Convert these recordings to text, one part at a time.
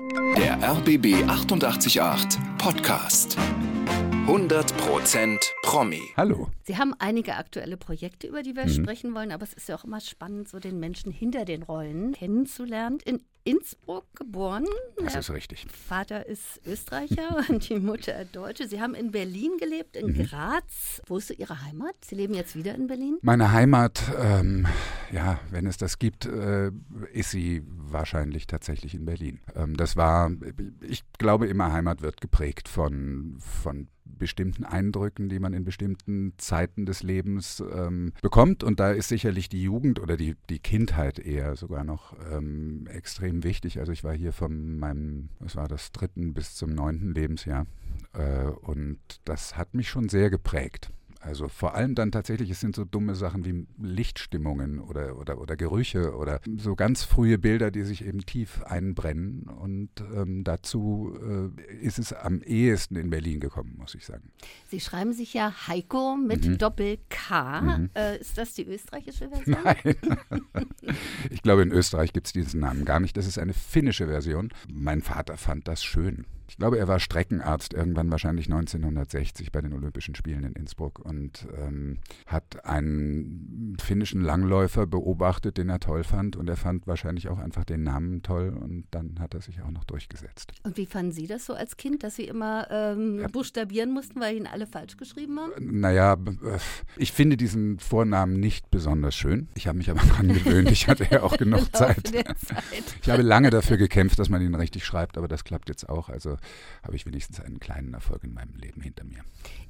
Der RBB 888 Podcast. 100% Promi. Hallo. Sie haben einige aktuelle Projekte, über die wir Mhm. sprechen wollen, aber es ist ja auch immer spannend, so den Menschen hinter den Rollen kennenzulernen. In Innsbruck geboren. Das Der ist richtig. Vater ist Österreicher und die Mutter Deutsche. Sie haben in Berlin gelebt, in Mhm. Graz. Wo ist Ihre Heimat? Sie leben jetzt wieder in Berlin? Meine Heimat, ähm, ja, wenn es das gibt, äh, ist sie wahrscheinlich tatsächlich in Berlin. Ähm, das war, ich glaube immer, Heimat wird geprägt von, von bestimmten Eindrücken, die man in bestimmten Zeiten des Lebens ähm, bekommt. Und da ist sicherlich die Jugend oder die, die Kindheit eher sogar noch ähm, extrem wichtig. Also ich war hier von meinem, was war das, dritten bis zum neunten Lebensjahr. Äh, und das hat mich schon sehr geprägt. Also vor allem dann tatsächlich, es sind so dumme Sachen wie Lichtstimmungen oder, oder, oder Gerüche oder so ganz frühe Bilder, die sich eben tief einbrennen. Und ähm, dazu äh, ist es am ehesten in Berlin gekommen, muss ich sagen. Sie schreiben sich ja Heiko mit Mhm. Doppel-K. Äh, ist das die österreichische Version? Nein. ich glaube, in Österreich gibt es diesen Namen gar nicht. Das ist eine finnische Version. Mein Vater fand das schön. Ich glaube, er war Streckenarzt irgendwann wahrscheinlich 1960 bei den Olympischen Spielen in Innsbruck und ähm, hat einen finnischen Langläufer beobachtet, den er toll fand. Und er fand wahrscheinlich auch einfach den Namen toll und dann hat er sich auch noch durchgesetzt. Und wie fanden Sie das so als Kind, dass Sie immer ähm, buchstabieren mussten, weil Ihnen alle falsch geschrieben haben? Naja, b- äh, ich finde diesen Vornamen nicht besonders schön. Ich habe mich aber dran gewöhnt. Ich hatte ja auch genug Zeit. Zeit. Ich habe lange dafür gekämpft, dass man ihn richtig schreibt, aber das klappt jetzt auch. Also habe ich wenigstens einen kleinen Erfolg in meinem Leben hinter mir.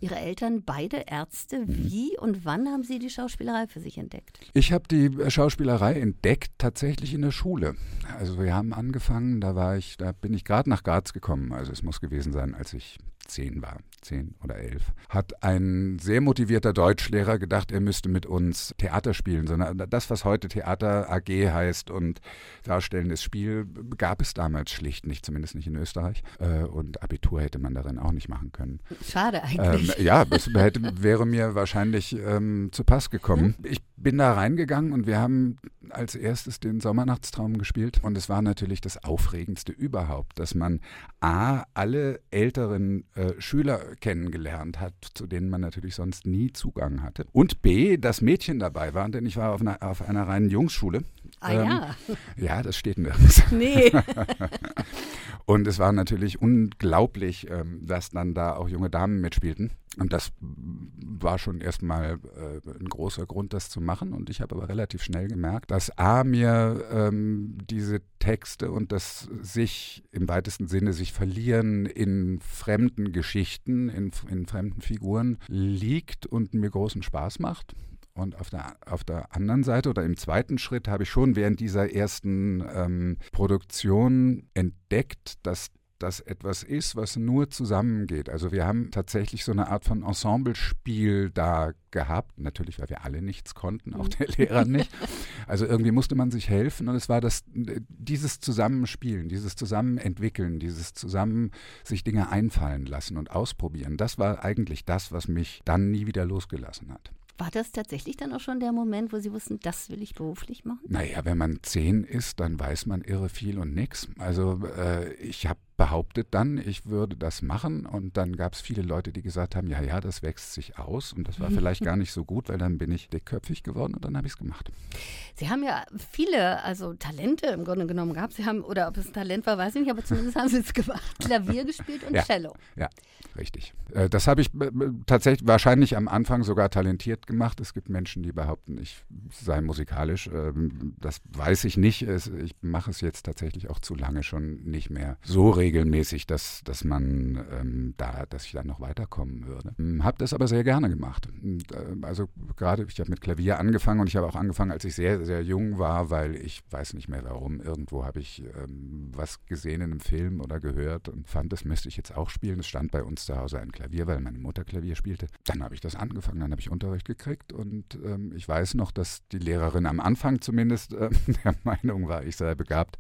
Ihre Eltern beide Ärzte. Mhm. Wie und wann haben Sie die Schauspielerei für sich entdeckt? Ich habe die Schauspielerei entdeckt tatsächlich in der Schule. Also wir haben angefangen, da war ich, da bin ich gerade nach Graz gekommen. Also es muss gewesen sein, als ich zehn war, zehn oder elf. Hat ein sehr motivierter Deutschlehrer gedacht, er müsste mit uns Theater spielen, sondern das, was heute Theater AG heißt und darstellendes Spiel, gab es damals schlicht nicht, zumindest nicht in Österreich. Äh, Und Abitur hätte man darin auch nicht machen können. Schade Ähm, eigentlich. ja, das hätte, wäre mir wahrscheinlich ähm, zu Pass gekommen. Ich bin da reingegangen und wir haben als erstes den Sommernachtstraum gespielt. Und es war natürlich das Aufregendste überhaupt, dass man A, alle älteren äh, Schüler kennengelernt hat, zu denen man natürlich sonst nie Zugang hatte. Und B, dass Mädchen dabei waren, denn ich war auf einer, auf einer reinen Jungsschule. Ah ähm, ja, Ja, das steht nirgends. nee. Und es war natürlich unglaublich, ähm, dass dann da auch junge Damen mitspielten. Und das war schon erstmal äh, ein großer Grund, das zu machen. Und ich habe aber relativ schnell gemerkt, dass A, mir ähm, diese Texte und das sich im weitesten Sinne sich verlieren in fremden Geschichten, in, in fremden Figuren liegt und mir großen Spaß macht. Und auf der, auf der anderen Seite oder im zweiten Schritt habe ich schon während dieser ersten ähm, Produktion entdeckt, dass das etwas ist, was nur zusammengeht. Also wir haben tatsächlich so eine Art von Ensemblespiel da gehabt. Natürlich, weil wir alle nichts konnten, auch der Lehrer nicht. Also irgendwie musste man sich helfen und es war das, dieses Zusammenspielen, dieses Zusammenentwickeln, dieses Zusammen sich Dinge einfallen lassen und ausprobieren. Das war eigentlich das, was mich dann nie wieder losgelassen hat. War das tatsächlich dann auch schon der Moment, wo Sie wussten, das will ich beruflich machen? Naja, wenn man zehn ist, dann weiß man irre viel und nix. Also äh, ich habe behauptet dann, ich würde das machen und dann gab es viele Leute, die gesagt haben, ja, ja, das wächst sich aus und das war vielleicht gar nicht so gut, weil dann bin ich dickköpfig geworden und dann habe ich es gemacht. Sie haben ja viele, also Talente im Grunde genommen gehabt. Sie haben, oder ob es ein Talent war, weiß ich nicht, aber zumindest haben Sie es gemacht. Klavier gespielt und Ja. Cello. Ja, richtig. Äh, Das habe ich äh, tatsächlich wahrscheinlich am Anfang sogar talentiert gemacht. Es gibt Menschen, die behaupten, ich sei musikalisch. Ähm, Das weiß ich nicht. Ich mache es jetzt tatsächlich auch zu lange schon nicht mehr so regelmäßig, dass, dass man ähm, da, dass ich dann noch weiterkommen würde. Habe das aber sehr gerne gemacht. Und, äh, Also gerade, ich habe mit Klavier angefangen und ich habe auch angefangen, als ich sehr, sehr jung war, weil ich weiß nicht mehr warum. Irgendwo habe ich ähm, was gesehen in einem Film oder gehört und fand, das müsste ich jetzt auch spielen. Es stand bei uns zu Hause ein Klavier, weil meine Mutter Klavier spielte. Dann habe ich das angefangen, dann habe ich Unterricht gekriegt und ähm, ich weiß noch, dass die Lehrerin am Anfang zumindest äh, der Meinung war, ich sei begabt.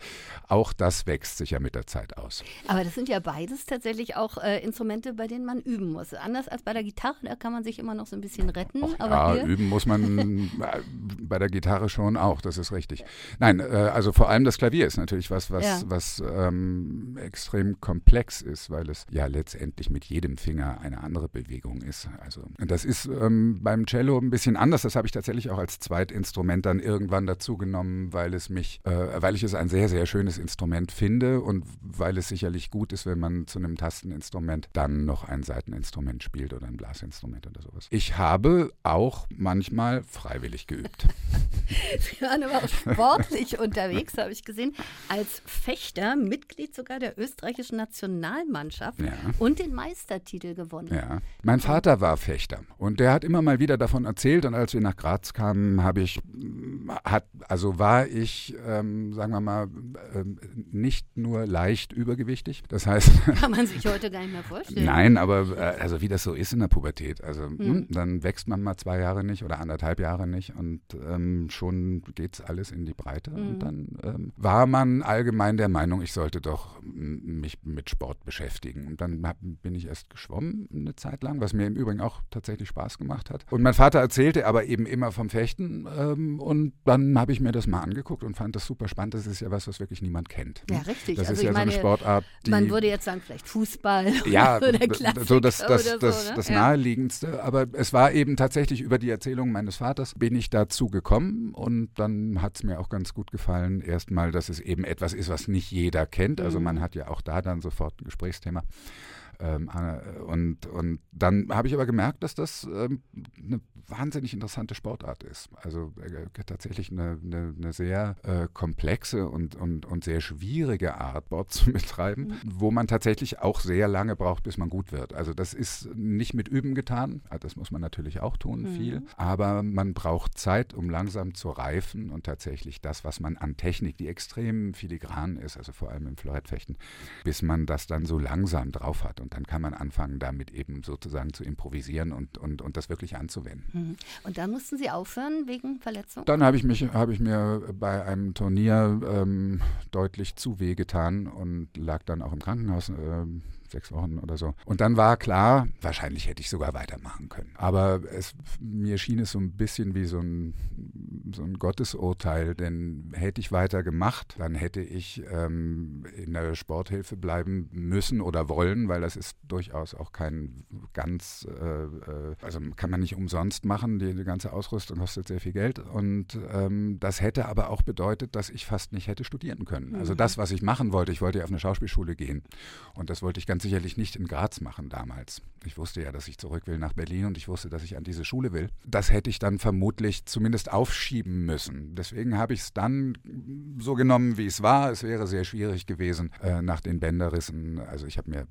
Auch das wächst sich ja mit der Zeit aus. Aber das sind ja beides tatsächlich auch äh, Instrumente, bei denen man üben muss. Anders als bei der Gitarre, da kann man sich immer noch so ein bisschen retten. Och, aber ja, üben muss man äh, bei der Gitarre schon auch, das ist richtig. Nein, äh, also vor allem das Klavier ist natürlich was, was, ja. was ähm, extrem komplex ist, weil es ja letztendlich mit jedem Finger eine andere Bewegung ist. Also das ist ähm, beim Cello ein bisschen anders. Das habe ich tatsächlich auch als Zweitinstrument dann irgendwann dazu genommen, weil es mich, äh, weil ich es ein sehr, sehr schönes Instrument finde und weil es sicherlich gut ist, wenn man zu einem Tasteninstrument dann noch ein Seiteninstrument spielt oder ein Blasinstrument oder sowas. Ich habe auch manchmal freiwillig geübt. Sie waren aber auch sportlich unterwegs, habe ich gesehen, als Fechter, Mitglied sogar der österreichischen Nationalmannschaft ja. und den Meistertitel gewonnen. Ja, mein Vater war Fechter und der hat immer mal wieder davon erzählt und als wir nach Graz kamen, habe ich, hat, also war ich, ähm, sagen wir mal, ähm, nicht nur leicht übergewichtig. Das heißt. Kann man sich heute gar nicht mehr vorstellen. Nein, aber äh, also wie das so ist in der Pubertät. Also hm. dann wächst man mal zwei Jahre nicht oder anderthalb Jahre nicht und ähm, schon geht es alles in die Breite. Hm. Und dann ähm, war man allgemein der Meinung, ich sollte doch mich mit Sport beschäftigen. Und dann hab, bin ich erst geschwommen eine Zeit lang, was mir im Übrigen auch tatsächlich Spaß gemacht hat. Und mein Vater erzählte aber eben immer vom Fechten. Ähm, und dann habe ich mir das mal angeguckt und fand das super spannend. Das ist ja was, was wirklich niemand kennt. Ja, richtig. Das also ist ja meine, so eine Sportart, die. Man würde jetzt sagen, vielleicht Fußball. Ja, oder so das, das, das, das, ne? das Naheliegendste. Aber es war eben tatsächlich über die Erzählung meines Vaters bin ich dazu gekommen und dann hat es mir auch ganz gut gefallen, erstmal, dass es eben etwas ist, was nicht jeder kennt. Also mhm. man hat ja auch da dann sofort ein Gesprächsthema. Ähm, äh, und, und dann habe ich aber gemerkt, dass das ähm, eine wahnsinnig interessante Sportart ist. Also äh, tatsächlich eine, eine, eine sehr äh, komplexe und, und, und sehr schwierige Art, Sport zu betreiben, mhm. wo man tatsächlich auch sehr lange braucht, bis man gut wird. Also das ist nicht mit Üben getan, ah, das muss man natürlich auch tun, mhm. viel, aber man braucht Zeit, um langsam zu reifen und tatsächlich das, was man an Technik, die extrem filigran ist, also vor allem im Florettfechten, bis man das dann so langsam drauf hat. Und dann kann man anfangen, damit eben sozusagen zu improvisieren und, und, und das wirklich anzuwenden. Mhm. Und dann mussten Sie aufhören wegen Verletzung? Dann habe ich, mich, hab ich mir bei einem Turnier ähm, deutlich zu weh getan und lag dann auch im Krankenhaus. Ähm, sechs Wochen oder so. Und dann war klar, wahrscheinlich hätte ich sogar weitermachen können. Aber es, mir schien es so ein bisschen wie so ein, so ein Gottesurteil, denn hätte ich weiter gemacht, dann hätte ich ähm, in der Sporthilfe bleiben müssen oder wollen, weil das ist durchaus auch kein ganz, äh, äh also kann man nicht umsonst machen, die, die, ganze Ausrüstung kostet sehr viel Geld. Und ähm, das hätte aber auch bedeutet, dass ich fast nicht hätte studieren können. Also mhm. das, was ich machen wollte, ich wollte ja auf eine Schauspielschule gehen und das wollte ich ganz sicherlich nicht in Graz machen damals. Ich wusste ja, dass ich zurück will nach Berlin und ich wusste, dass ich an diese Schule will. Das hätte ich dann vermutlich zumindest aufschieben müssen. Deswegen habe ich es dann so genommen, wie es war. Es wäre sehr schwierig gewesen äh, nach den Bänderrissen. Also ich habe mir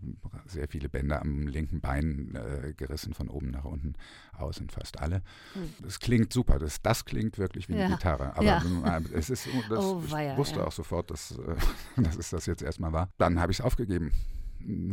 sehr viele Bänder am linken Bein äh, gerissen, von oben nach unten aus und fast alle. Es hm. klingt super. Das, das klingt wirklich wie eine ja. Gitarre. Aber ja. Äh, es ist, das, oh, ich ja, wusste auch sofort, dass, äh, dass es das jetzt erstmal war. Dann habe ich es aufgegeben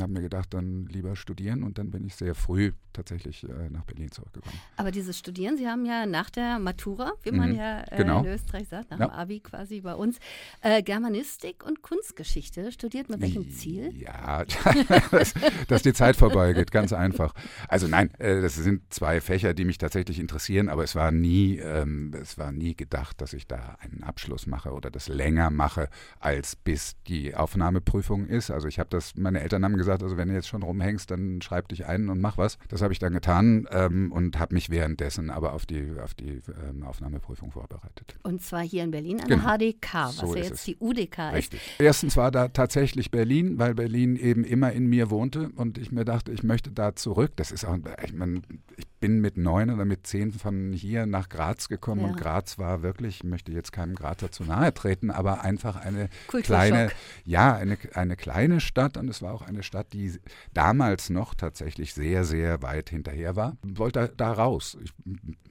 habe mir gedacht, dann lieber studieren und dann bin ich sehr früh tatsächlich äh, nach Berlin zurückgekommen. Aber dieses Studieren, Sie haben ja nach der Matura, wie man mhm, ja äh, genau. in Österreich sagt, nach ja. dem Abi quasi bei uns, äh, Germanistik und Kunstgeschichte studiert. Mit welchem Ziel? Ja, dass, dass die Zeit vorbei geht, ganz einfach. Also nein, äh, das sind zwei Fächer, die mich tatsächlich interessieren, aber es war nie, ähm, es war nie gedacht, dass ich da einen Abschluss mache oder das länger mache, als bis die Aufnahmeprüfung ist. Also ich habe das, meine Eltern haben gesagt, also wenn du jetzt schon rumhängst, dann schreib dich ein und mach was. Das habe ich dann getan ähm, und habe mich währenddessen aber auf die, auf die ähm, Aufnahmeprüfung vorbereitet. Und zwar hier in Berlin an genau. der HDK, was so ja jetzt es. die UDK Richtig. ist. Erstens war da tatsächlich Berlin, weil Berlin eben immer in mir wohnte und ich mir dachte, ich möchte da zurück. Das ist auch, ich meine, ich bin mit neun oder mit zehn von hier nach Graz gekommen ja. und Graz war wirklich, ich möchte jetzt keinem Grazer zu nahe treten, aber einfach eine kleine, ja, eine, eine kleine Stadt und es war auch eine Stadt, die damals noch tatsächlich sehr, sehr weit hinterher war. Ich wollte da, raus. Ich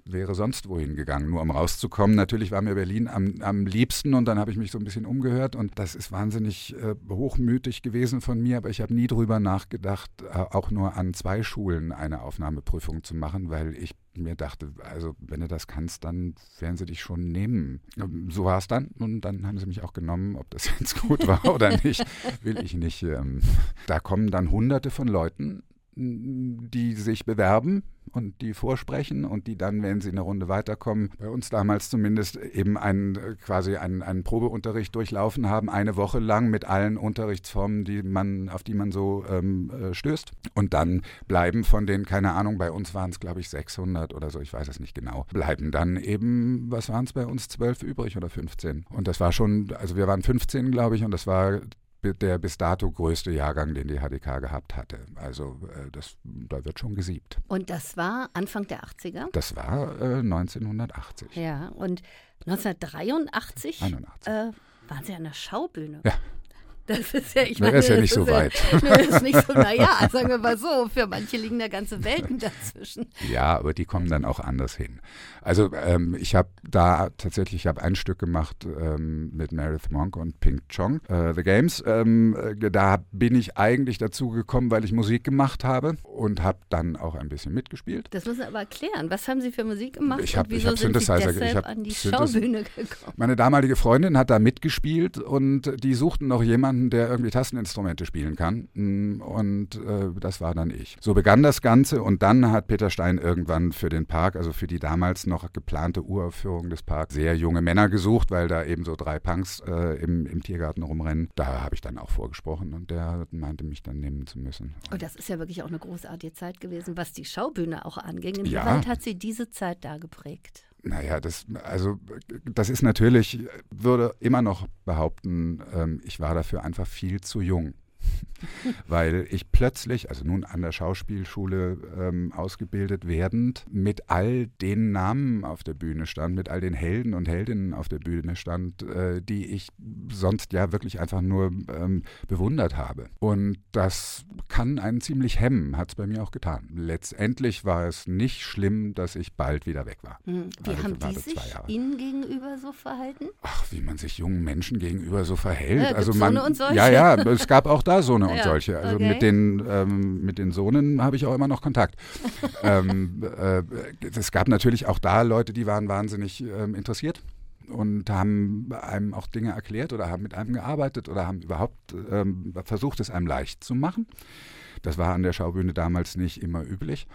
wäre sonst wohin gegangen, nur um rauszukommen. Natürlich war mir Berlin am, am liebsten und dann habe ich mich so ein bisschen umgehört und das ist wahnsinnig äh, hochmütig gewesen von mir, aber ich habe nie drüber nachgedacht, äh, auch nur an zwei Schulen eine Aufnahmeprüfung zu machen machen, weil ich mir dachte, also wenn du das kannst, dann werden sie dich schon nehmen. So war es dann und dann haben sie mich auch genommen. Ob das jetzt gut war oder nicht, will ich nicht. Ähm, da kommen dann hunderte von Leuten die sich bewerben und die vorsprechen und die dann, wenn sie eine Runde weiterkommen, bei uns damals zumindest eben einen, quasi einen, einen Probeunterricht durchlaufen haben, eine Woche lang mit allen Unterrichtsformen, die man, auf die man so ähm, äh, stößt. Und dann bleiben von den, keine Ahnung, bei uns waren es glaube ich 600 oder so, ich weiß es nicht genau, bleiben dann eben, was waren es bei uns, 12 übrig oder 15. Und das war schon, also wir waren 15 glaube ich und das war der bis dato größte Jahrgang, den die HDK gehabt hatte. Also äh, das, da wird schon gesiebt. Und das war Anfang der 80er? Das war äh, 1980. Ja, und 1983 äh, waren Sie an der Schaubühne. Ja. Das ist ja, ich meine, ist ja nicht so weit. Ja, ist nicht so, naja, sagen wir mal so, für manche liegen da ganze Welten dazwischen. Ja, aber die kommen dann auch anders hin. Also ähm, ich habe da tatsächlich, ich habe ein Stück gemacht ähm, mit Meredith Monk und Pink Chong, äh, The Games. Ähm, äh, da bin ich eigentlich dazu gekommen, weil ich Musik gemacht habe und habe dann auch ein bisschen mitgespielt. Das müssen Sie aber erklären. Was haben Sie für Musik gemacht ich hab, ich sind Synthesizer, Sie ich hab an die Schaubühne gekommen? Meine damalige Freundin hat da mitgespielt und die suchten noch jemanden, der irgendwie Tasteninstrumente spielen kann. Mm, und äh, das war dann ich. So begann das Ganze und dann hat Peter Stein irgendwann für den Park, also für die damals noch geplante Uraufführung des Parks sehr junge Männer gesucht, weil da eben so drei Punks äh, im, im Tiergarten rumrennen. Da habe ich dann auch vorgesprochen und der meinte mich dann nehmen zu müssen. Und oh, das ist ja wirklich auch eine großartige Zeit gewesen, was die Schaubühne auch anging. Inwieweit ja. hat sie diese Zeit da geprägt? Naja, das, also, das ist natürlich, würde immer noch behaupten, ähm, ich war dafür einfach viel zu jung. weil ich plötzlich, also nun an der Schauspielschule ähm, ausgebildet werdend, mit all den Namen auf der Bühne stand, mit all den Helden und Heldinnen auf der Bühne stand, äh, die ich sonst ja wirklich einfach nur ähm, bewundert habe. Und das kann einen ziemlich hemmen, hat es bei mir auch getan. Letztendlich war es nicht schlimm, dass ich bald wieder weg war. Mhm. Wie also haben die sich Ihnen gegenüber so verhalten? Ach, wie man sich jungen Menschen gegenüber so verhält. Ja, also man, ja, ja, es gab auch da so eine und ja, solche. Also okay. mit, den, ähm, mit den Sohnen habe ich auch immer noch Kontakt. ähm, äh, es gab natürlich auch da Leute, die waren wahnsinnig ähm, interessiert und haben einem auch Dinge erklärt oder haben mit einem gearbeitet oder haben überhaupt ähm, versucht, es einem leicht zu machen. Das war an der Schaubühne damals nicht immer üblich.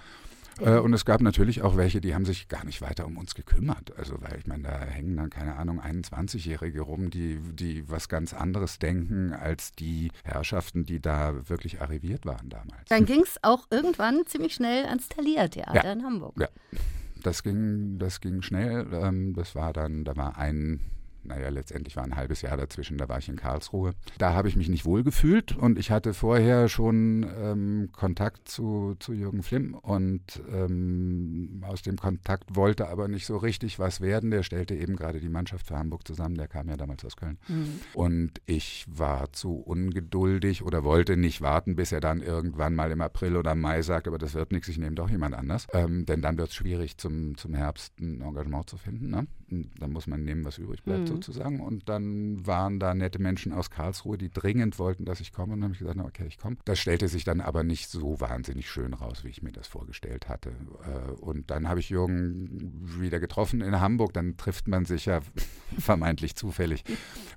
Äh, und es gab natürlich auch welche, die haben sich gar nicht weiter um uns gekümmert. Also, weil ich meine, da hängen dann, keine Ahnung, 21-Jährige rum, die, die was ganz anderes denken als die Herrschaften, die da wirklich arriviert waren damals. Dann ging es auch irgendwann ziemlich schnell ans Thalia-Theater ja. in Hamburg. Ja, das ging, das ging schnell. Ähm, das war dann, da war ein naja, letztendlich war ein halbes Jahr dazwischen, da war ich in Karlsruhe. Da habe ich mich nicht wohl gefühlt und ich hatte vorher schon ähm, Kontakt zu, zu Jürgen Flimm und ähm, aus dem Kontakt wollte aber nicht so richtig was werden. Der stellte eben gerade die Mannschaft für Hamburg zusammen, der kam ja damals aus Köln. Mhm. Und ich war zu ungeduldig oder wollte nicht warten, bis er dann irgendwann mal im April oder Mai sagt, aber das wird nichts, ich nehme doch jemand anders. Ähm, denn dann wird es schwierig, zum, zum Herbst ein Engagement zu finden. Ne? Dann muss man nehmen, was übrig bleibt. Mhm sozusagen. Und dann waren da nette Menschen aus Karlsruhe, die dringend wollten, dass ich komme. Und dann habe ich gesagt, na, okay, ich komme. Das stellte sich dann aber nicht so wahnsinnig schön raus, wie ich mir das vorgestellt hatte. Äh, und dann habe ich Jürgen wieder getroffen in Hamburg. Dann trifft man sich ja vermeintlich zufällig,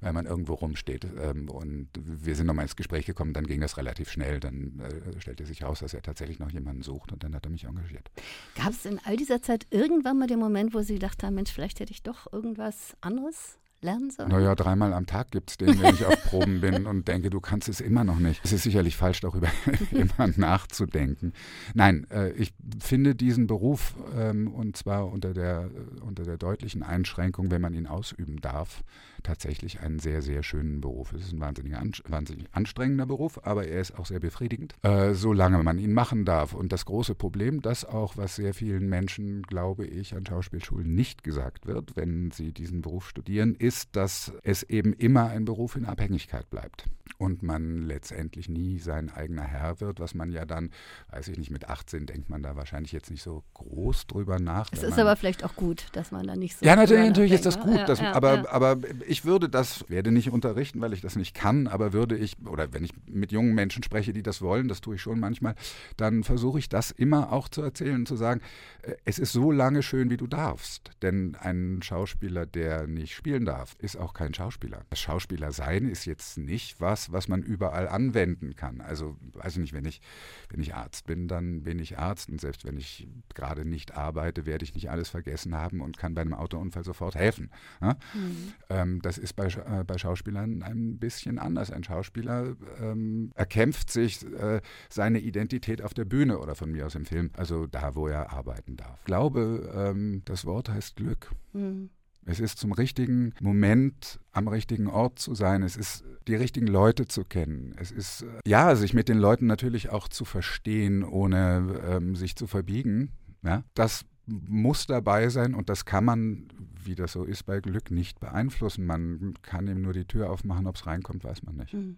weil man irgendwo rumsteht. Ähm, und wir sind nochmal ins Gespräch gekommen. Dann ging das relativ schnell. Dann äh, stellte sich raus, dass er tatsächlich noch jemanden sucht. Und dann hat er mich engagiert. Gab es in all dieser Zeit irgendwann mal den Moment, wo Sie gedacht haben, Mensch, vielleicht hätte ich doch irgendwas anderes lernen sollen? Naja, dreimal am Tag gibt es den, wenn ich auf Proben bin und denke, du kannst es immer noch nicht. Es ist sicherlich falsch, darüber immer nachzudenken. Nein, äh, ich finde diesen Beruf, ähm, und zwar unter der, unter der deutlichen Einschränkung, wenn man ihn ausüben darf, tatsächlich einen sehr, sehr schönen Beruf. Es ist ein wahnsinnig, wahnsinnig anstrengender Beruf, aber er ist auch sehr befriedigend, äh, solange man ihn machen darf. Und das große Problem, das auch, was sehr vielen Menschen, glaube ich, an Schauspielschulen nicht gesagt wird, wenn sie diesen Beruf studieren, ist, dass es eben immer ein Beruf in Abhängigkeit bleibt und man letztendlich nie sein eigener Herr wird, was man ja dann, weiß ich nicht, mit 18 denkt man da wahrscheinlich jetzt nicht so groß drüber nach. Es ist aber vielleicht auch gut, dass man da nicht so. Ja, natürlich, natürlich ist das gut. Ja, das, ja, aber, ja. aber ich würde das, werde nicht unterrichten, weil ich das nicht kann, aber würde ich, oder wenn ich mit jungen Menschen spreche, die das wollen, das tue ich schon manchmal, dann versuche ich das immer auch zu erzählen und zu sagen, äh, es ist so lange schön, wie du darfst. Denn ein Schauspieler, der nicht spielen darf, ist auch kein Schauspieler. Das Schauspieler sein ist jetzt nicht was, was man überall anwenden kann. Also, weiß ich nicht, wenn ich, wenn ich Arzt bin, dann bin ich Arzt und selbst wenn ich gerade nicht arbeite, werde ich nicht alles vergessen haben und kann bei einem Autounfall sofort helfen. Ja? Mhm. Ähm, das ist bei, äh, bei Schauspielern ein bisschen anders. Ein Schauspieler ähm, erkämpft sich äh, seine Identität auf der Bühne oder von mir aus im Film, also da, wo er arbeiten darf. Ich glaube, ähm, das Wort heißt Glück. Mhm. Es ist zum richtigen Moment am richtigen Ort zu sein. Es ist die richtigen Leute zu kennen. Es ist, äh, ja, sich mit den Leuten natürlich auch zu verstehen, ohne ähm, sich zu verbiegen. Ja? Das muss dabei sein und das kann man, wie das so ist bei Glück, nicht beeinflussen. Man kann ihm nur die Tür aufmachen, ob es reinkommt, weiß man nicht. Mhm.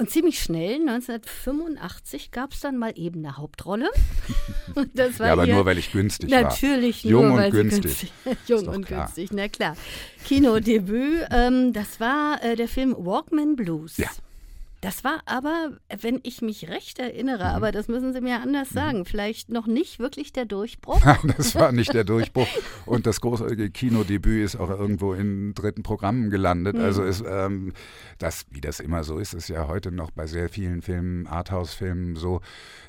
Und ziemlich schnell, 1985, gab es dann mal eben eine Hauptrolle. ja, aber nur, weil ich günstig natürlich war. Natürlich nur, Jung und günstig. günstig. Jung und klar. günstig, na klar. Kinodebüt, ähm, das war äh, der Film Walkman Blues. Ja. Das war aber, wenn ich mich recht erinnere, mhm. aber das müssen Sie mir anders mhm. sagen, vielleicht noch nicht wirklich der Durchbruch. Nein, das war nicht der Durchbruch. Und das großartige Kinodebüt ist auch irgendwo in dritten Programmen gelandet. Mhm. Also ist ähm, das, wie das immer so ist, ist ja heute noch bei sehr vielen Filmen, Arthouse-Filmen so,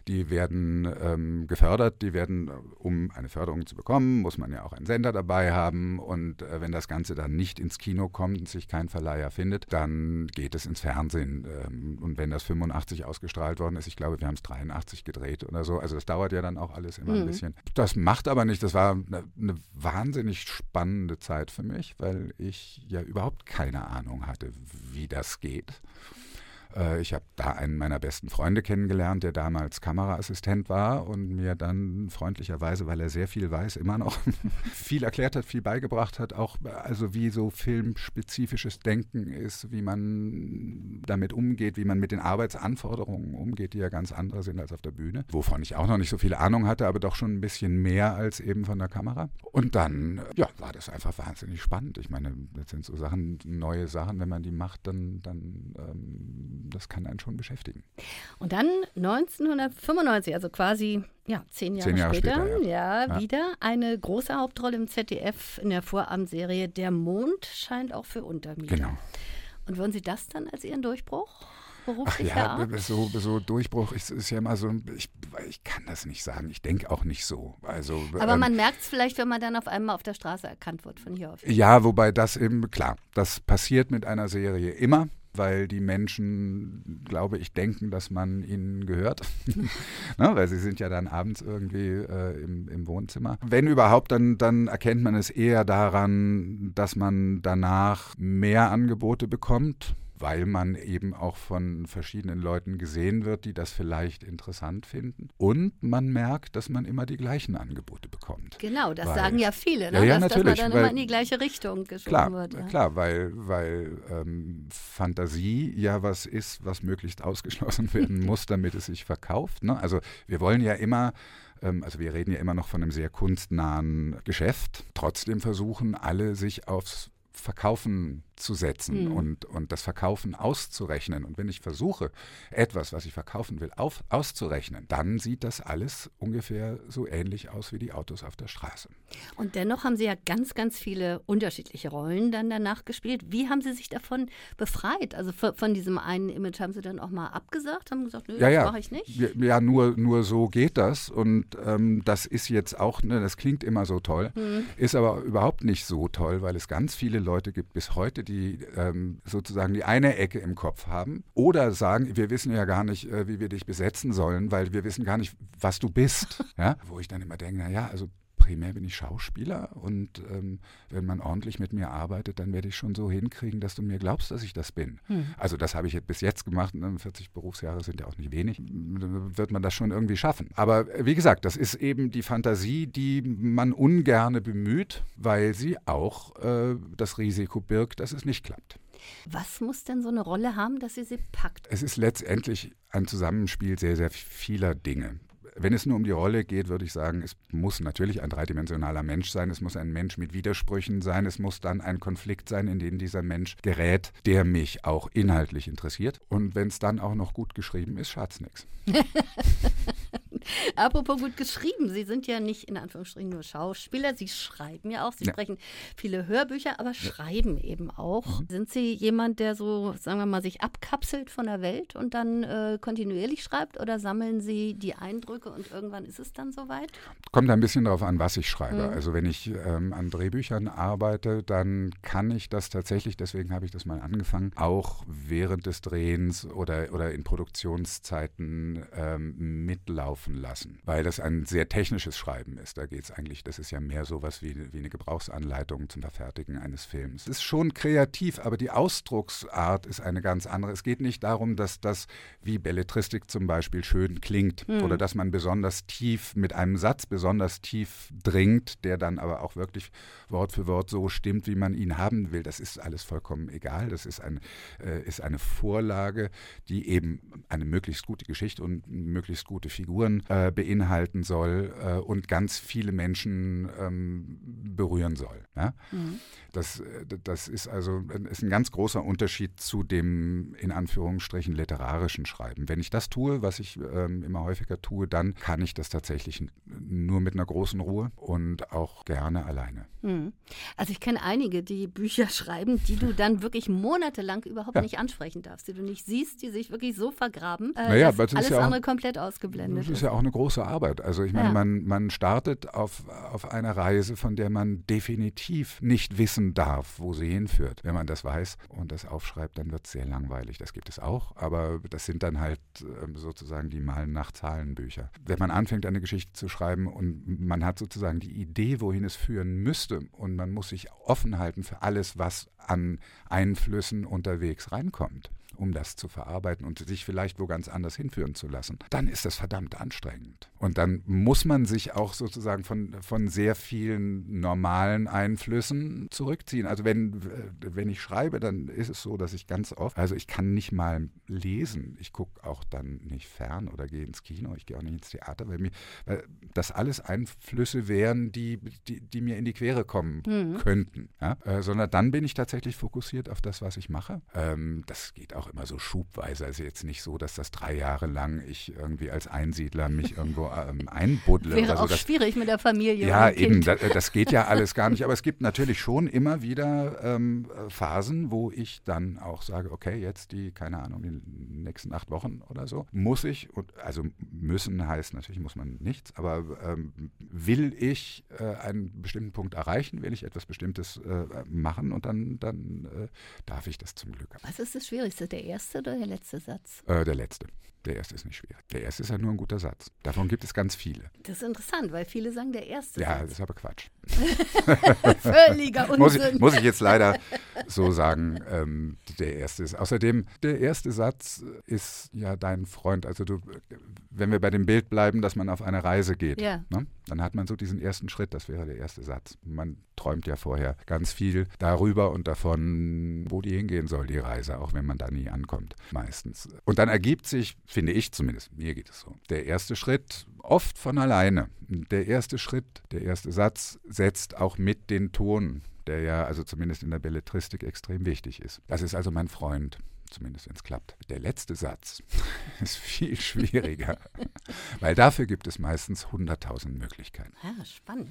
die werden ähm, gefördert, die werden, um eine Förderung zu bekommen, muss man ja auch einen Sender dabei haben. Und äh, wenn das Ganze dann nicht ins Kino kommt und sich kein Verleiher findet, dann geht es ins Fernsehen. Ähm, und wenn das 85 ausgestrahlt worden ist, ich glaube, wir haben es 83 gedreht oder so. Also das dauert ja dann auch alles immer mhm. ein bisschen. Das macht aber nicht, das war eine, eine wahnsinnig spannende Zeit für mich, weil ich ja überhaupt keine Ahnung hatte, wie das geht. Äh, ich habe da einen meiner besten Freunde kennengelernt, der damals Kameraassistent war und mir dann freundlicherweise, weil er sehr viel weiß, immer noch viel erklärt hat, viel beigebracht hat, auch also wie so filmspezifisches Denken ist, wie man damit umgeht, wie man mit den Arbeitsanforderungen umgeht, die ja ganz andere sind als auf der Bühne, wovon ich auch noch nicht so viel Ahnung hatte, aber doch schon ein bisschen mehr als eben von der Kamera. Und dann, ja, war das einfach wahnsinnig spannend. Ich meine, das sind so Sachen, neue Sachen, wenn man die macht, dann, dann ähm, das kann einen schon beschäftigen. Und dann 1995, also quasi ja, zehn Jahre, zehn Jahre später, später ja. ja. wieder eine große Hauptrolle im ZDF in der Vorabendserie Der Mond scheint auch für Untermieter. Genau. Und würden Sie das dann als Ihren Durchbruch? Ach ja, so, so Durchbruch ist, ist ja immer so, ich, ich kann das nicht sagen, ich denke auch nicht so. Also, Aber ähm, man merkt es vielleicht, wenn man dann auf einmal auf der Straße erkannt wird von hier auf. Hier. Ja, wobei das eben, klar, das passiert mit einer Serie immer weil die Menschen, glaube ich, denken, dass man ihnen gehört. ne, weil sie sind ja dann abends irgendwie äh, im, im, Wohnzimmer. Wenn überhaupt, dann, dann erkennt man es eher daran, dass man danach mehr Angebote bekommt weil man eben auch von verschiedenen Leuten gesehen wird, die das vielleicht interessant finden. Und man merkt, dass man immer die gleichen Angebote bekommt. Genau, das weil, sagen ja viele, ne? ja, ja, dass, natürlich, dass man dann weil, immer in die gleiche Richtung geschoben klar, wird. Ja. Klar, weil, weil ähm, Fantasie ja was ist, was möglichst ausgeschlossen werden muss, damit es sich verkauft. Ne? Also wir wollen ja immer ähm, also wir reden ja immer noch von einem sehr kunstnahen Geschäft. Trotzdem versuchen alle sich aufs Verkaufen zu setzen mhm. und, und das Verkaufen auszurechnen. Und wenn ich versuche, etwas, was ich verkaufen will, auf, auszurechnen, dann sieht das alles ungefähr so ähnlich aus wie die Autos auf der Straße. Und dennoch haben Sie ja ganz, ganz viele unterschiedliche Rollen dann danach gespielt. Wie haben Sie sich davon befreit? Also von diesem einen Image haben Sie dann auch mal abgesagt, haben gesagt, nö, ja, das ja. mache ich nicht? Ja, nur, nur so geht das. Und ähm, das ist jetzt auch, ne, das klingt immer so toll, mhm. ist aber überhaupt nicht so toll, weil es ganz viele Leute gibt bis heute, die ähm, sozusagen die eine Ecke im Kopf haben oder sagen, wir wissen ja gar nicht, äh, wie wir dich besetzen sollen, weil wir wissen gar nicht, was du bist. ja? Wo ich dann immer denke, naja, also primär bin ich Schauspieler und ähm, wenn man ordentlich mit mir arbeitet, dann werde ich schon so hinkriegen, dass du mir glaubst, dass ich das bin. Hm. Also das habe ich bis jetzt gemacht, 40 ne, Berufsjahre sind ja auch nicht wenig, wird man das schon irgendwie schaffen. Aber wie gesagt, das ist eben die Fantasie, die man ungerne bemüht, weil sie auch äh, das Risiko birgt, dass es nicht klappt. Was muss denn so eine Rolle haben, dass sie sie packt? Es ist letztendlich ein Zusammenspiel sehr, sehr vieler Dinge wenn es nur um die Rolle geht, würde ich sagen, es muss natürlich ein dreidimensionaler Mensch sein, es muss ein Mensch mit Widersprüchen sein, es muss dann ein Konflikt sein, in den dieser Mensch gerät, der mich auch inhaltlich interessiert. Und wenn es dann auch noch gut geschrieben ist, schadet es nichts. Apropos gut geschrieben, Sie sind ja nicht in Anführungsstrichen nur Schauspieler, Sie schreiben ja auch, Sie ja. sprechen viele Hörbücher, aber schreiben ja. eben auch. Mhm. Sind Sie jemand, der so, sagen wir mal, sich abkapselt von der Welt und dann äh, kontinuierlich schreibt oder sammeln Sie die Eindrücke und irgendwann ist es dann soweit? Kommt ein bisschen darauf an, was ich schreibe. Mhm. Also wenn ich ähm, an Drehbüchern arbeite, dann kann ich das tatsächlich, deswegen habe ich das mal angefangen, auch während des Drehens oder, oder in Produktionszeiten ähm, mitlaufen lassen, weil das ein sehr technisches Schreiben ist. Da geht es eigentlich, das ist ja mehr sowas wie, wie eine Gebrauchsanleitung zum Verfertigen eines Films. Es ist schon kreativ, aber die Ausdrucksart ist eine ganz andere. Es geht nicht darum, dass das wie Belletristik zum Beispiel schön klingt hm. oder dass man besonders tief mit einem Satz besonders tief dringt, der dann aber auch wirklich Wort für Wort so stimmt, wie man ihn haben will. Das ist alles vollkommen egal. Das ist, ein, äh, ist eine Vorlage, die eben eine möglichst gute Geschichte und möglichst gute Figuren äh, beinhalten soll äh, und ganz viele Menschen ähm, berühren soll. Ja? Mhm. Das, äh, das ist also ist ein ganz großer Unterschied zu dem in Anführungsstrichen literarischen Schreiben. Wenn ich das tue, was ich ähm, immer häufiger tue, dann kann ich das tatsächlich nur mit einer großen Ruhe und auch gerne alleine. Mhm. Also ich kenne einige, die Bücher schreiben, die du dann wirklich monatelang überhaupt ja. nicht ansprechen darfst, die du nicht siehst, die sich wirklich so vergraben, äh, naja, dass alles ja andere komplett ausgeblendet. Das ist ja auch eine große Arbeit. Also ich meine, ja. man, man startet auf, auf einer Reise, von der man definitiv nicht wissen darf, wo sie hinführt. Wenn man das weiß und das aufschreibt, dann wird es sehr langweilig. Das gibt es auch, aber das sind dann halt äh, sozusagen die Malen nach Zahlen Bücher. Wenn man anfängt, eine Geschichte zu schreiben und man hat sozusagen die Idee, wohin es führen müsste und man muss sich offen halten für alles, was an Einflüssen unterwegs reinkommt um das zu verarbeiten und sich vielleicht wo ganz anders hinführen zu lassen, dann ist das verdammt anstrengend. Und dann muss man sich auch sozusagen von, von sehr vielen normalen Einflüssen zurückziehen. Also wenn, wenn ich schreibe, dann ist es so, dass ich ganz oft, also ich kann nicht mal lesen. Ich gucke auch dann nicht fern oder gehe ins Kino, ich gehe auch nicht ins Theater, weil, mir, weil das alles Einflüsse wären, die, die, die mir in die Quere kommen mhm. könnten. Ja? Äh, sondern dann bin ich tatsächlich fokussiert auf das, was ich mache. Ähm, das geht auch immer so schubweise. Also jetzt nicht so, dass das drei Jahre lang ich irgendwie als Einsiedler mich irgendwo ähm, einbuddle. Wäre so. auch das, schwierig mit der Familie. Ja, eben, das, das, geht ja alles gar nicht. Aber es gibt natürlich schon immer wieder ähm, Phasen, wo ich dann auch sage, okay, jetzt die, keine Ahnung, die nächsten acht Wochen oder so, muss ich, und, also müssen heißt natürlich, muss man nichts, aber ähm, will ich äh, einen bestimmten Punkt erreichen, will ich etwas Bestimmtes äh, machen und dann, dann äh, darf ich das zum Glück. Was ist das Schwierigste? Der erste oder der letzte Satz? Äh, der letzte. Der erste ist nicht schwierig. Der erste ist ja nur ein guter Satz. Davon gibt es ganz viele. Das ist interessant, weil viele sagen der erste ja, Satz. Ja, das ist aber Quatsch. Völliger Unsinn. muss, ich, muss ich jetzt leider so sagen, ähm, der erste ist. Außerdem, der erste Satz ist ja dein Freund. Also du, wenn wir bei dem Bild bleiben, dass man auf eine Reise geht, ja. ne? dann hat man so diesen ersten Schritt, das wäre der erste Satz. Man träumt ja vorher ganz viel darüber und davon, wo die hingehen soll, die Reise, auch wenn man da nie ankommt, meistens. Und dann ergibt sich, finde ich zumindest, mir geht es so, der erste Schritt oft von alleine. Der erste Schritt, der erste Satz setzt auch mit den Ton der ja also zumindest in der Belletristik extrem wichtig ist. Das ist also mein Freund zumindest wenn es klappt. Der letzte Satz ist viel schwieriger, weil dafür gibt es meistens 100.000 Möglichkeiten. Ja, spannend.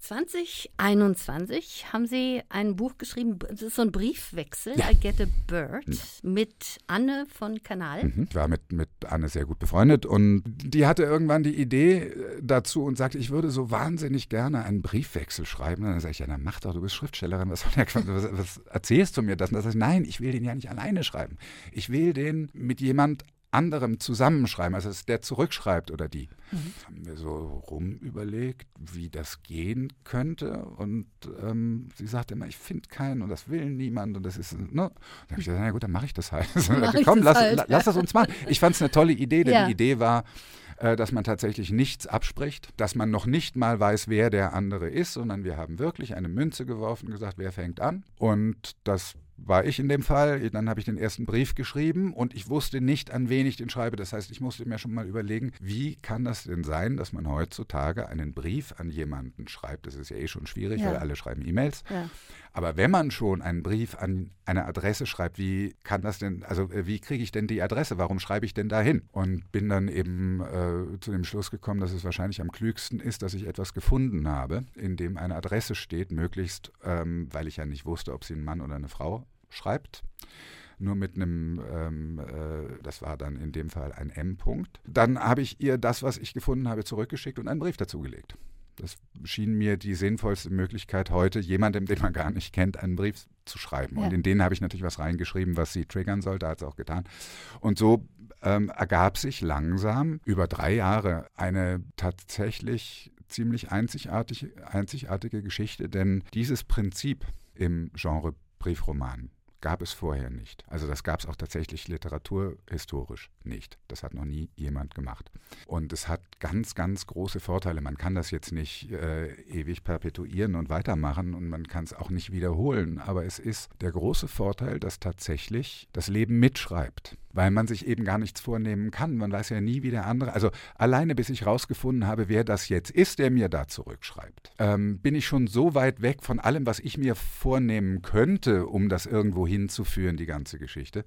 2021 haben Sie ein Buch geschrieben, das ist so ein Briefwechsel, ja. I Get a Bird, ja. mit Anne von Kanal. Mhm. Ich war mit, mit Anne sehr gut befreundet und die hatte irgendwann die Idee äh, dazu und sagte, ich würde so wahnsinnig gerne einen Briefwechsel schreiben. Und dann sage ich, ja, dann mach doch, du bist Schriftstellerin, was, was, was erzählst du mir das? Und das heißt, nein, ich will den ja nicht alleine schreiben schreiben. Ich will den mit jemand anderem zusammenschreiben, also dass der zurückschreibt oder die. Mhm. Haben wir so rumüberlegt, wie das gehen könnte und ähm, sie sagte immer, ich finde keinen und das will niemand und das ist, ne? Dann habe ich gesagt, na gut, dann mache ich das halt. Mach Komm, lass, halt. lass das uns machen. Ich fand es eine tolle Idee, denn ja. die Idee war, äh, dass man tatsächlich nichts abspricht, dass man noch nicht mal weiß, wer der andere ist, sondern wir haben wirklich eine Münze geworfen, gesagt, wer fängt an und das war ich in dem Fall. Dann habe ich den ersten Brief geschrieben und ich wusste nicht, an wen ich den schreibe. Das heißt, ich musste mir schon mal überlegen, wie kann das denn sein, dass man heutzutage einen Brief an jemanden schreibt? Das ist ja eh schon schwierig, ja. weil alle schreiben E-Mails. Ja. Aber wenn man schon einen Brief an eine Adresse schreibt, wie kann das denn, also äh, wie kriege ich denn die Adresse? Warum schreibe ich denn dahin? Und bin dann eben äh, zu dem Schluss gekommen, dass es wahrscheinlich am klügsten ist, dass ich etwas gefunden habe, in dem eine Adresse steht, möglichst, ähm, weil ich ja nicht wusste, ob sie ein Mann oder eine Frau schreibt nur mit einem, ähm, äh, das war dann in dem Fall ein M-Punkt. Dann habe ich ihr das, was ich gefunden habe, zurückgeschickt und einen Brief dazugelegt. Das schien mir die sinnvollste Möglichkeit heute, jemandem, den man gar nicht kennt, einen Brief zu schreiben. Ja. Und in den habe ich natürlich was reingeschrieben, was sie triggern sollte, hat es auch getan. Und so ähm, ergab sich langsam über drei Jahre eine tatsächlich ziemlich einzigartige, einzigartige Geschichte, denn dieses Prinzip im Genre Briefroman gab es vorher nicht. Also das gab es auch tatsächlich literaturhistorisch nicht. Das hat noch nie jemand gemacht. Und es hat ganz, ganz große Vorteile. Man kann das jetzt nicht äh, ewig perpetuieren und weitermachen und man kann es auch nicht wiederholen. Aber es ist der große Vorteil, dass tatsächlich das Leben mitschreibt weil man sich eben gar nichts vornehmen kann. Man weiß ja nie, wie der andere. Also alleine bis ich rausgefunden habe, wer das jetzt ist, der mir da zurückschreibt, ähm, bin ich schon so weit weg von allem, was ich mir vornehmen könnte, um das irgendwo hinzuführen, die ganze Geschichte,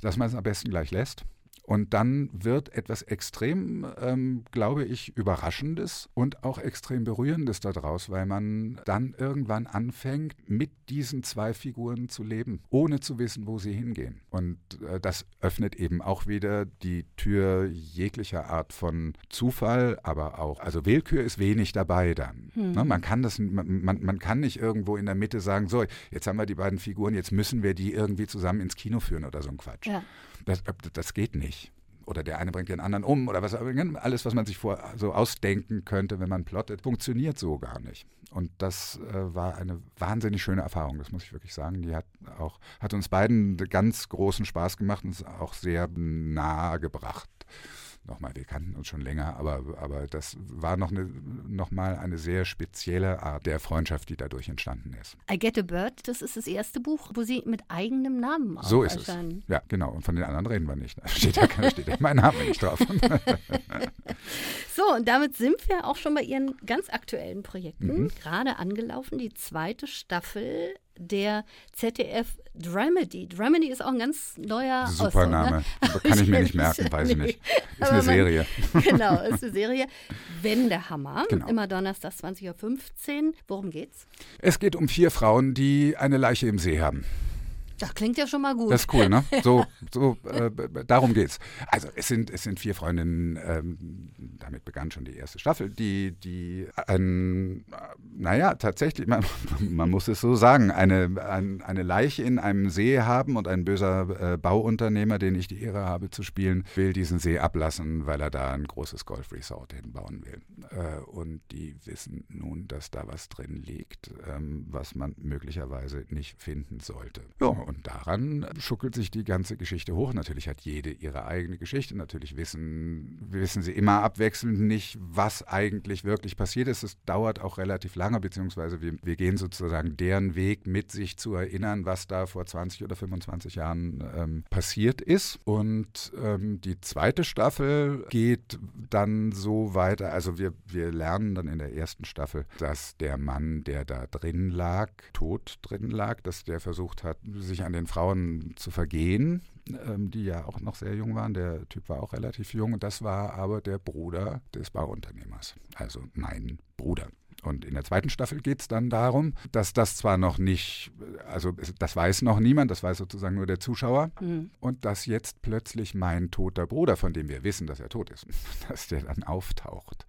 dass man es am besten gleich lässt und dann wird etwas extrem, ähm, glaube ich, Überraschendes und auch extrem Berührendes daraus, weil man dann irgendwann anfängt, mit diesen zwei Figuren zu leben, ohne zu wissen, wo sie hingehen. Und äh, das öffnet eben auch wieder die Tür jeglicher Art von Zufall, aber auch, also Willkür ist wenig dabei dann. Hm. Ne, man kann das, man, man, kann nicht irgendwo in der Mitte sagen, so, jetzt haben wir die beiden Figuren, jetzt müssen wir die irgendwie zusammen ins Kino führen oder so ein Quatsch. Ja. Das, das geht nicht oder der eine bringt den anderen um oder was alles, was man sich vor so ausdenken könnte, wenn man plottet, funktioniert so gar nicht. Und das äh, war eine wahnsinnig schöne Erfahrung, das muss ich wirklich sagen. Die hat auch hat uns beiden ganz großen Spaß gemacht und ist auch sehr nahe gebracht nochmal, wir kannten uns schon länger, aber, aber das war noch, eine, noch mal eine sehr spezielle Art der Freundschaft, die dadurch entstanden ist. I Get a Bird, das ist das erste Buch, wo Sie mit eigenem Namen So ist erscheinen. es. Ja, genau. Und von den anderen reden wir nicht. Da steht ja, steht ja mein Name nicht drauf. so, und damit sind wir auch schon bei Ihren ganz aktuellen Projekten. Mhm. Gerade angelaufen, die zweite Staffel der ZDF Dramedy. Dramedy ist auch ein ganz neuer Super Ausdruck, Name. Ne? Kann ich mir nicht merken, weiß ich nicht. Ist eine Serie. genau, ist eine Serie. Wendehammer. Genau. Immer Donnerstag 20.15 Uhr. Worum geht's? Es geht um vier Frauen, die eine Leiche im See haben. Das klingt ja schon mal gut. Das ist cool, ne? So, so äh, darum geht's. Also es sind, es sind vier Freundinnen, ähm, damit begann schon die erste Staffel, die, die ein, naja, tatsächlich, man, man muss es so sagen, eine, ein, eine Leiche in einem See haben und ein böser äh, Bauunternehmer, den ich die Ehre habe zu spielen, will diesen See ablassen, weil er da ein großes Golfresort hinbauen will. Äh, und die wissen nun, dass da was drin liegt, ähm, was man möglicherweise nicht finden sollte. Ja, und daran schuckelt sich die ganze Geschichte hoch. Natürlich hat jede ihre eigene Geschichte. Natürlich wissen, wissen sie immer abwechselnd nicht, was eigentlich wirklich passiert ist. Es dauert auch relativ lange, beziehungsweise wir, wir gehen sozusagen deren Weg mit sich zu erinnern, was da vor 20 oder 25 Jahren ähm, passiert ist. Und ähm, die zweite Staffel geht dann so weiter. Also wir, wir lernen dann in der ersten Staffel, dass der Mann, der da drin lag, tot drin lag, dass der versucht hat, sich an den Frauen zu vergehen, ähm, die ja auch noch sehr jung waren. Der Typ war auch relativ jung und das war aber der Bruder des Bauunternehmers, also mein Bruder. Und in der zweiten Staffel geht es dann darum, dass das zwar noch nicht, also das weiß noch niemand, das weiß sozusagen nur der Zuschauer, mhm. und dass jetzt plötzlich mein toter Bruder, von dem wir wissen, dass er tot ist, dass der dann auftaucht.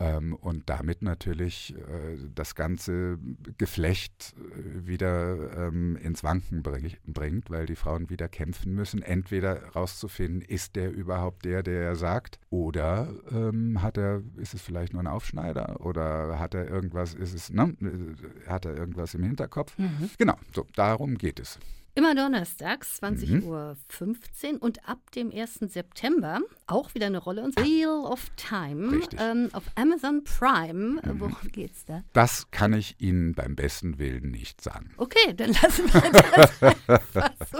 Ähm, und damit natürlich äh, das ganze Geflecht äh, wieder ähm, ins Wanken bringt, weil die Frauen wieder kämpfen müssen, entweder rauszufinden, ist der überhaupt der, der er sagt, oder ähm, hat er, ist es vielleicht nur ein Aufschneider oder hat er irgendwas, ist es, ne, äh, hat er irgendwas im Hinterkopf? Mhm. Genau, so darum geht es. Immer donnerstags, 20.15 mhm. Uhr und ab dem 1. September auch wieder eine Rolle. Und Wheel of Time ähm, auf Amazon Prime. Mhm. Worum geht's da? Das kann ich Ihnen beim besten Willen nicht sagen. Okay, dann lassen wir das so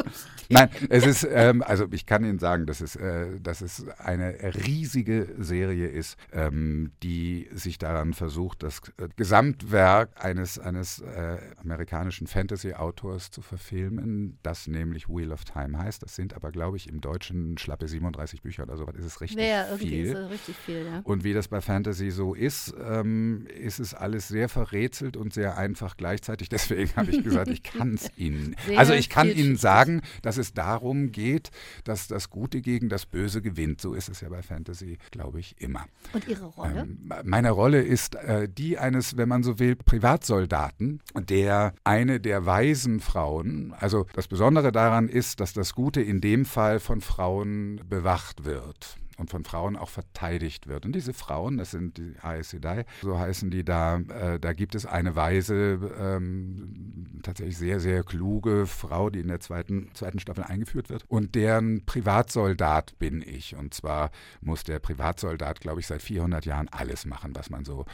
Nein, es ist, ähm, also ich kann Ihnen sagen, dass es, äh, dass es eine riesige Serie ist, ähm, die sich daran versucht, das äh, Gesamtwerk eines, eines äh, amerikanischen Fantasy-Autors zu verfilmen, das nämlich Wheel of Time heißt. Das sind aber, glaube ich, im Deutschen schlappe 37 Bücher oder sowas. Ist es richtig Ja, irgendwie viel. ist es richtig viel, ja. Und wie das bei Fantasy so ist, ähm, ist es alles sehr verrätselt und sehr einfach gleichzeitig. Deswegen habe ich gesagt, ich kann es Ihnen. Sehr also ich kann Ihnen sagen, dass es darum geht, dass das Gute gegen das Böse gewinnt. So ist es ja bei Fantasy, glaube ich, immer. Und Ihre Rolle? Ähm, meine Rolle ist äh, die eines, wenn man so will, Privatsoldaten, der eine der weisen Frauen, also das Besondere daran ist, dass das Gute in dem Fall von Frauen bewacht wird und von Frauen auch verteidigt wird. Und diese Frauen, das sind die Aes Sedai, so heißen die da, äh, da gibt es eine weise, ähm, tatsächlich sehr, sehr kluge Frau, die in der zweiten, zweiten Staffel eingeführt wird. Und deren Privatsoldat bin ich. Und zwar muss der Privatsoldat, glaube ich, seit 400 Jahren alles machen, was man so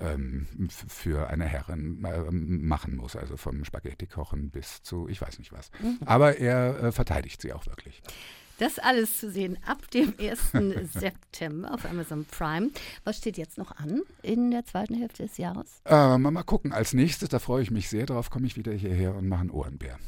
ähm, für eine Herrin äh, machen muss. Also vom Spaghetti kochen bis zu, ich weiß nicht was. Aber er äh, verteidigt sie auch wirklich. Das alles zu sehen ab dem 1. September auf Amazon Prime. Was steht jetzt noch an in der zweiten Hälfte des Jahres? Äh, mal, mal gucken. Als nächstes, da freue ich mich sehr drauf, komme ich wieder hierher und mache einen Ohrenbär.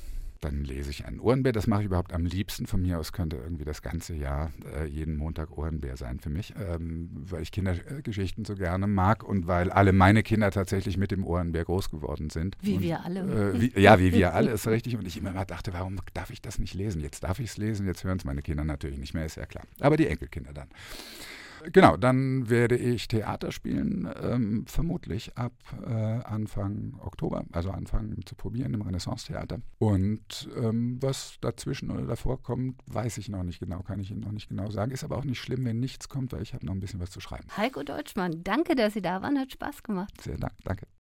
Dann lese ich einen Ohrenbär. Das mache ich überhaupt am liebsten. Von mir aus könnte irgendwie das ganze Jahr äh, jeden Montag Ohrenbär sein für mich, ähm, weil ich Kindergeschichten so gerne mag und weil alle meine Kinder tatsächlich mit dem Ohrenbär groß geworden sind. Wie und, wir alle. Äh, wie, ja, wie wir alle, ist richtig. Und ich immer mal dachte, warum darf ich das nicht lesen? Jetzt darf ich es lesen, jetzt hören es meine Kinder natürlich nicht mehr, ist ja klar. Aber die Enkelkinder dann. Genau, dann werde ich Theater spielen, ähm, vermutlich ab äh, Anfang Oktober, also anfangen zu probieren im Renaissance-Theater. Und ähm, was dazwischen oder davor kommt, weiß ich noch nicht genau, kann ich Ihnen noch nicht genau sagen. Ist aber auch nicht schlimm, wenn nichts kommt, weil ich habe noch ein bisschen was zu schreiben. Heiko Deutschmann, danke, dass Sie da waren. Hat Spaß gemacht. Sehr dank, danke.